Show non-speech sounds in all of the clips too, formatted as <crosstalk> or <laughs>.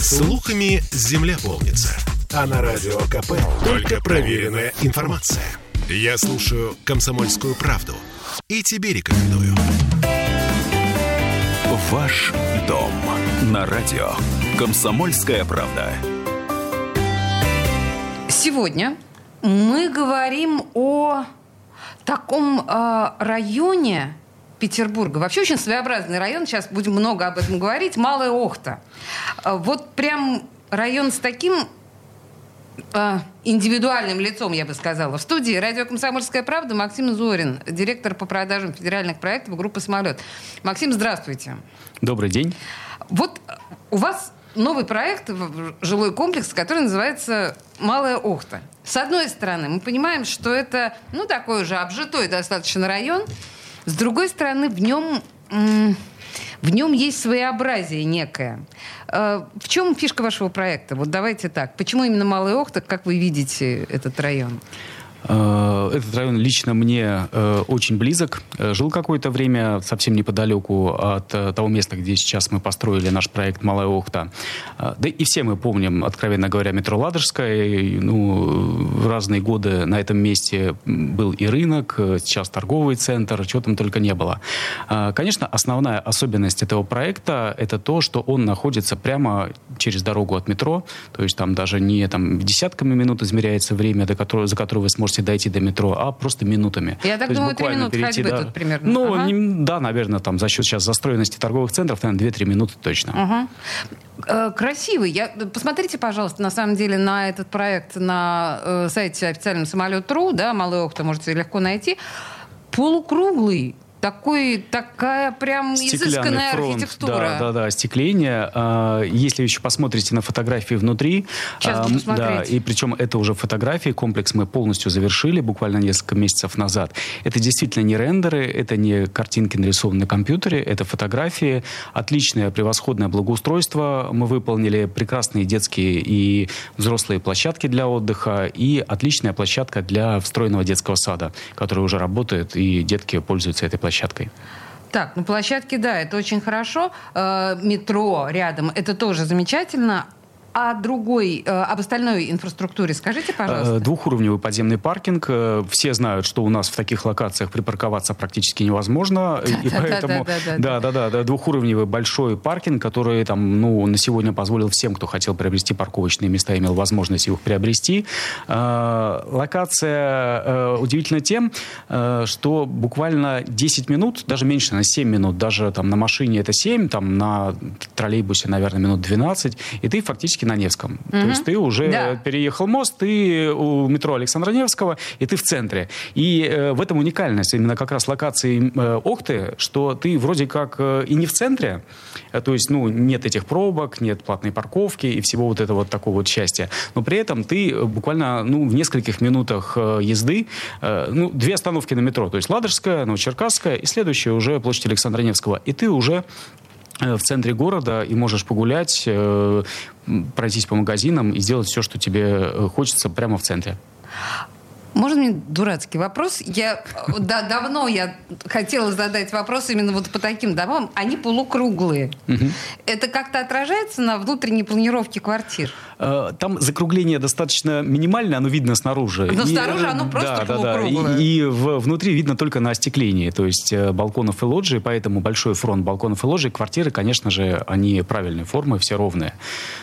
Слухами земля полнится. А на радио КП только проверенная информация. Я слушаю «Комсомольскую правду» и тебе рекомендую. Ваш дом на радио «Комсомольская правда». Сегодня мы говорим о таком э, районе Петербурга. Вообще очень своеобразный район. Сейчас будем много об этом говорить. Малая Охта. Э, вот прям район с таким э, индивидуальным лицом, я бы сказала. В студии «Радио Комсомольская правда» Максим Зорин, директор по продажам федеральных проектов группы «Самолет». Максим, здравствуйте. Добрый день. Вот у вас новый проект, жилой комплекс, который называется «Малая Охта». С одной стороны, мы понимаем, что это, ну, такой уже обжитой достаточно район. С другой стороны, в нем, в нем есть своеобразие некое. Э, в чем фишка вашего проекта? Вот давайте так. Почему именно Малая Охта? Как вы видите этот район? Э, этот район лично мне э, очень близок. Э, жил какое-то время совсем неподалеку от того места, где сейчас мы построили наш проект «Малая Охта». Да и все мы помним, откровенно говоря, метро Ладожское. Ну, в разные годы на этом месте был и рынок, сейчас торговый центр, чего там только не было. Конечно, основная особенность этого проекта – это то, что он находится прямо через дорогу от метро. То есть там даже не там, десятками минут измеряется время, до которого, за которое вы сможете можете дойти до метро, а просто минутами. Я так То думаю, три минуты перейти, ходьбы да, тут примерно. Ну, ага. не, да, наверное, там за счет сейчас застроенности торговых центров, наверное, 2-3 минуты точно. Ага. Красивый. Я, посмотрите, пожалуйста, на самом деле на этот проект на э, сайте официальном самолет.ру, да, Малый Охта можете легко найти. Полукруглый такой, такая прям Стеклянный изысканная фронт, архитектура. Да, да, да, остекление. А, если еще посмотрите на фотографии внутри, Сейчас смотреть. да, и причем это уже фотографии, комплекс мы полностью завершили буквально несколько месяцев назад. Это действительно не рендеры, это не картинки, нарисованные на компьютере, это фотографии, отличное, превосходное благоустройство. Мы выполнили прекрасные детские и взрослые площадки для отдыха и отличная площадка для встроенного детского сада, который уже работает, и детки пользуются этой площадкой площадкой. Так, ну площадки, да, это очень хорошо. Э, метро рядом, это тоже замечательно о другой, э, об остальной инфраструктуре скажите, пожалуйста. Э, двухуровневый подземный паркинг. Э, все знают, что у нас в таких локациях припарковаться практически невозможно. <laughs> И поэтому, да, да, да, да, двухуровневый большой паркинг, который там, ну, на сегодня позволил всем, кто хотел приобрести парковочные места, имел возможность их приобрести. Локация удивительна тем, что буквально 10 минут, даже меньше, на 7 минут, даже там на машине это 7, там на троллейбусе, наверное, минут 12, и ты фактически практически на Невском. Угу. То есть ты уже да. переехал мост, ты у метро Александра Невского, и ты в центре. И э, в этом уникальность именно как раз локации э, Охты, что ты вроде как э, и не в центре, э, то есть ну, нет этих пробок, нет платной парковки и всего вот этого вот такого вот счастья. Но при этом ты буквально ну, в нескольких минутах э, езды, э, ну, две остановки на метро, то есть Ладожская, Новочеркасская, и следующая уже площадь Александра Невского. И ты уже Э, в центре города и можешь погулять, э, пройтись по магазинам и сделать все, что тебе э, хочется прямо в центре. Можно мне дурацкий вопрос? Я да, давно я хотела задать вопрос именно вот по таким домам. Они полукруглые. Угу. Это как-то отражается на внутренней планировке квартир? Э, там закругление достаточно минимальное, оно видно снаружи. Но и, снаружи оно просто да, да, да. И, и в, внутри видно только на остеклении, то есть э, балконов и лоджии, поэтому большой фронт балконов и лоджий. Квартиры, конечно же, они правильной формы, все ровные.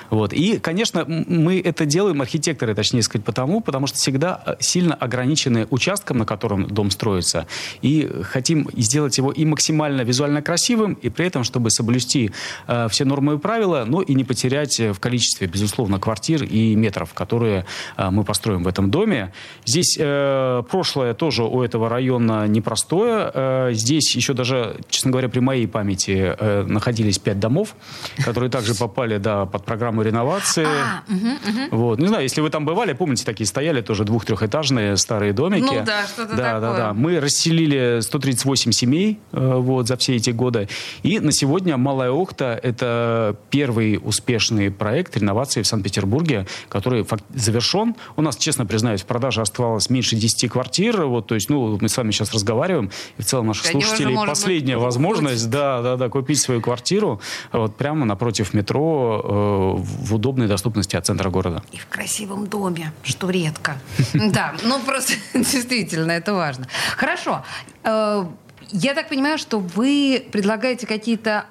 Вот. И, конечно, мы это делаем, архитекторы, точнее сказать, потому, потому что всегда э, сильно ограничены участком, на котором дом строится, и хотим сделать его и максимально визуально красивым, и при этом, чтобы соблюсти э, все нормы и правила, но и не потерять в количестве, безусловно, квартир и метров, которые э, мы построим в этом доме. Здесь э, прошлое тоже у этого района непростое. Э, здесь еще даже, честно говоря, при моей памяти находились пять домов, которые также попали да, под программу реновации. А, угу, угу. Вот. Не знаю, если вы там бывали, помните, такие стояли тоже двух-трехэтажные старые домики. Ну да, что-то да, такое. Да, да. Мы расселили 138 семей вот, за все эти годы. И на сегодня Малая Охта – это первый успешный проект реновации в Санкт-Петербурге Санкт-Петербурге, который завершен. У нас, честно признаюсь, в продаже оставалось меньше 10 квартир. Вот, то есть, ну, мы с вами сейчас разговариваем, и в целом наших Конечно, слушателей последняя возможность, да, да, да, купить свою квартиру вот прямо напротив метро э, в удобной доступности от центра города. И в красивом доме, что редко. <laughs> Да, ну просто <laughs> действительно это важно. Хорошо. Э, я так понимаю, что вы предлагаете какие-то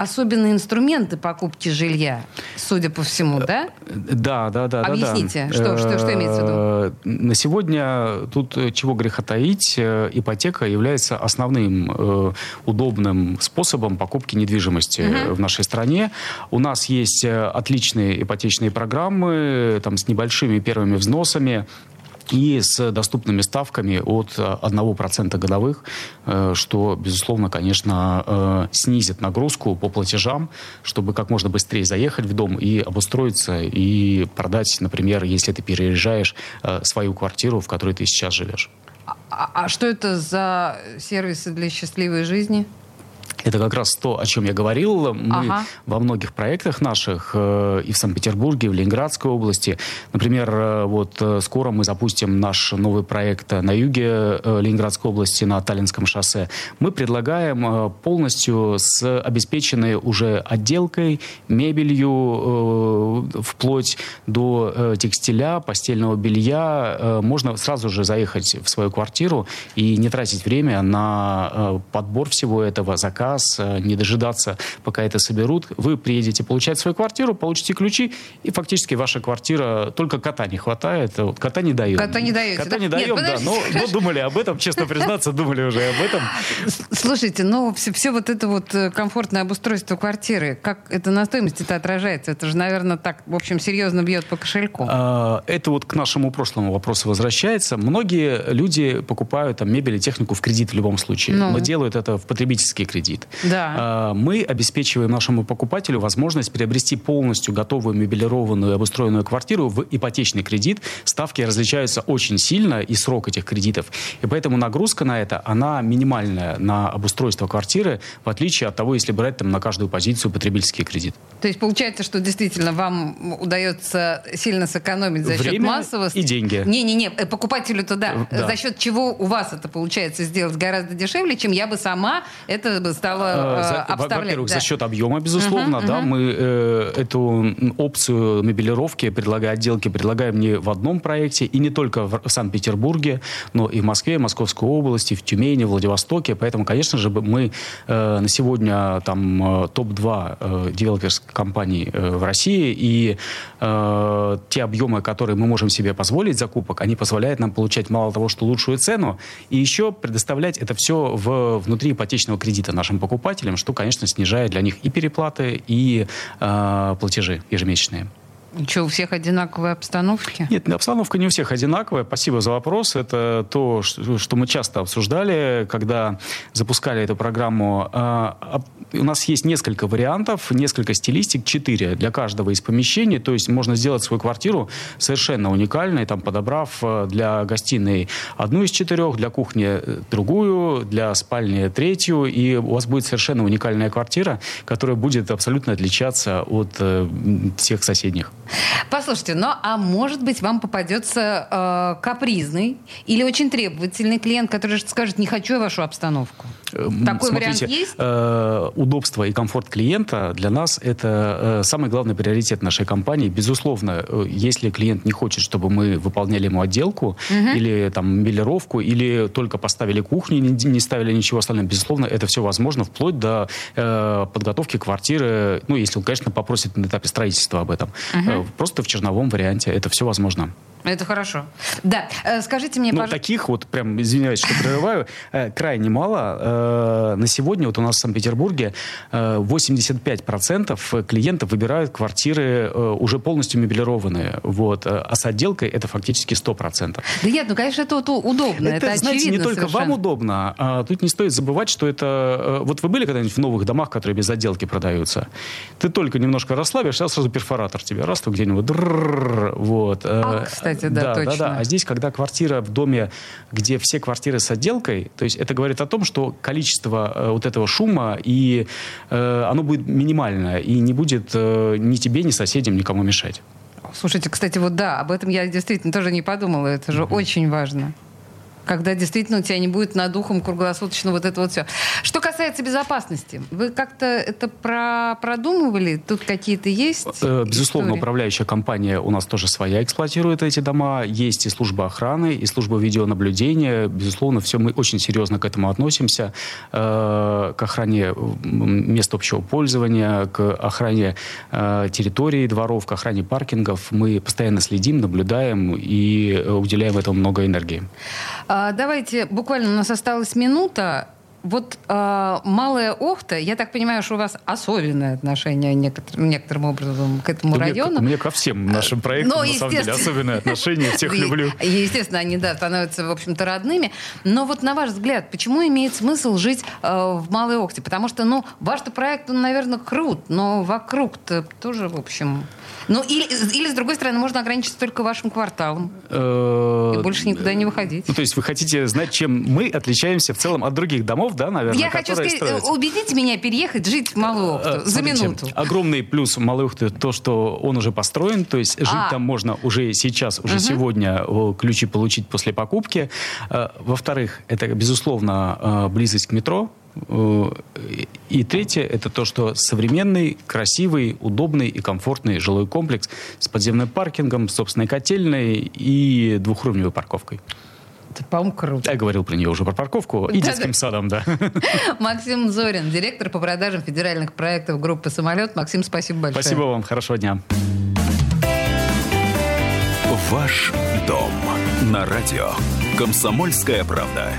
особенные инструменты покупки жилья, судя по всему, да? Да, да, да. Объясните, да, да. Что, что, что имеется в виду? Э, на сегодня тут э, чего греха таить, э, ипотека является основным удобным способом покупки недвижимости угу. в нашей стране. У нас есть отличные ипотечные программы там, с небольшими первыми взносами и с доступными ставками от 1% годовых, э, что, безусловно, конечно, э, снизит нагрузку по платежам, чтобы как можно быстрее заехать в дом и обустроиться, и продать, например, если ты переезжаешь, э, свою квартиру, в которой ты сейчас живешь. А, а что это за сервисы для счастливой жизни? Это как раз то, о чем я говорил. Мы ага. во многих проектах наших э, и в Санкт-Петербурге, и в Ленинградской области. Например, э, вот э, скоро мы запустим наш новый проект на юге Ленинградской области, на Таллинском шоссе. Мы предлагаем полностью с обеспеченной уже отделкой, мебелью, вплоть до текстиля, постельного белья. Можно сразу же заехать в свою квартиру и не тратить время на подбор всего этого, заказ заказ, э, не дожидаться, пока это соберут. Вы приедете получать свою квартиру, получите ключи, и фактически ваша квартира, только кота не хватает, вот кота не даем. Кота не даете, Кота да? не даем, Нет, да, но, но думали об этом, честно признаться, думали уже об этом. Слушайте, ну все, все вот это вот э, комфортное обустройство квартиры, как это на стоимости это отражается? Это же, наверное, так, в общем, серьезно бьет по кошельку. А, это вот к нашему прошлому вопросу возвращается. Многие люди покупают там мебель и технику в кредит в любом случае, ну. но делают это в потребительский кредит кредит. Да. А, мы обеспечиваем нашему покупателю возможность приобрести полностью готовую мебелированную обустроенную квартиру в ипотечный кредит. Ставки различаются очень сильно и срок этих кредитов. И поэтому нагрузка на это, она минимальная на обустройство квартиры, в отличие от того, если брать там на каждую позицию потребительский кредит. То есть получается, что действительно вам удается сильно сэкономить за Время счет массовости. и деньги. Не-не-не, э, покупателю-то да. да. За счет чего у вас это получается сделать гораздо дешевле, чем я бы сама это бы стала э, обставлять. Во-первых, да. за счет объема, безусловно, uh-huh, да, uh-huh. мы э, эту опцию мебелировки, предлагая отделки, предлагаем не в одном проекте и не только в Санкт-Петербурге, но и в Москве, Московской области, в Тюмени, Владивостоке. Поэтому, конечно же, мы э, на сегодня там э, топ-2 э, девелоперских компаний э, в России, и э, те объемы, которые мы можем себе позволить закупок, они позволяют нам получать мало того, что лучшую цену, и еще предоставлять это все в, внутри ипотечного кредита нашим покупателям, что, конечно, снижает для них и переплаты, и э, платежи ежемесячные. Что, у всех одинаковые обстановки? Нет, обстановка не у всех одинаковая. Спасибо за вопрос. Это то, что мы часто обсуждали, когда запускали эту программу. А, у нас есть несколько вариантов, несколько стилистик, четыре для каждого из помещений. То есть можно сделать свою квартиру совершенно уникальной, там, подобрав э, для гостиной одну из четырех, для кухни э, другую, для спальни третью. И у вас будет совершенно уникальная квартира, которая будет абсолютно отличаться от э, всех соседних. Послушайте, ну а может быть вам попадется э, капризный или очень требовательный клиент, который скажет, не хочу я вашу обстановку? Эм, Такой Смотрите, вариант есть? Э, удобство и комфорт клиента для нас это э, самый главный приоритет нашей компании. Безусловно, э, если клиент не хочет, чтобы мы выполняли ему отделку угу. или там мебелировку, или только поставили кухню, не, не ставили ничего остального, безусловно, это все возможно, вплоть до э, подготовки квартиры, ну, если он, конечно, попросит на этапе строительства об этом. Угу. Просто в черновом варианте это все возможно. Это хорошо. Да, э, скажите мне, Ну, таких вот, прям, извиняюсь, что прерываю, э, крайне мало. Э, на сегодня вот у нас в Санкт-Петербурге 85% клиентов выбирают квартиры уже полностью мебелированные. Вот. А с отделкой это фактически 100%. Да нет, ну, конечно, это удобно. Это, это знаете, не только совершенно. вам удобно, а тут не стоит забывать, что это... Вот вы были когда-нибудь в новых домах, которые без отделки продаются? Ты только немножко расслабишься, а сразу перфоратор тебе раз, то где-нибудь... Вот. А, кстати, кстати, да, да точно. Да, да. А здесь, когда квартира в доме, где все квартиры с отделкой, то есть это говорит о том, что количество э, вот этого шума, и э, оно будет минимальное, и не будет э, ни тебе, ни соседям никому мешать. Слушайте, кстати, вот да, об этом я действительно тоже не подумала. Это же очень важно когда действительно у тебя не будет над ухом круглосуточно вот это вот все. Что касается безопасности, вы как-то это про продумывали? Тут какие-то есть? Э, безусловно, истории? управляющая компания у нас тоже своя эксплуатирует эти дома. Есть и служба охраны, и служба видеонаблюдения. Безусловно, все мы очень серьезно к этому относимся. Э, к охране мест общего пользования, к охране э, территории дворов, к охране паркингов. Мы постоянно следим, наблюдаем и уделяем этому много энергии. А, давайте, буквально у нас осталась минута. Вот э, Малая Охта, я так понимаю, что у вас особенное отношение некоторым, некоторым образом к этому да району. Мне, мне ко всем нашим проектам, Но, на самом деле, особенное отношение, <laughs> всех люблю. Естественно, они, да, становятся, в общем-то, родными. Но вот на ваш взгляд, почему имеет смысл жить э, в Малой Охте? Потому что, ну, ваш-то проект, он, наверное, крут, но вокруг-то тоже, в общем... Ну, или, или, с другой стороны, можно ограничиться только вашим кварталом. Э, и больше никуда не выходить. Ну, то есть вы хотите знать, чем мы отличаемся в целом от других домов, да, наверное? Я хочу сказать, строятся? убедите меня переехать, жить в Малую Ухту э, за минуту. Огромный плюс Малой Ухты то, что он уже построен, то есть жить а. там можно уже сейчас, уже сегодня ключи получить после покупки. Э, во-вторых, это, безусловно, близость к метро, Э, и третье, это то, что современный, красивый, удобный и комфортный жилой комплекс с подземным паркингом, собственной котельной и двухуровневой парковкой. Это, по-моему, круто. Я говорил про нее уже, про парковку и да, детским да. садом, да. <laughs> Максим Зорин, директор по продажам федеральных проектов группы «Самолет». Максим, спасибо большое. Спасибо вам, хорошего дня. Ваш дом на радио. Комсомольская правда.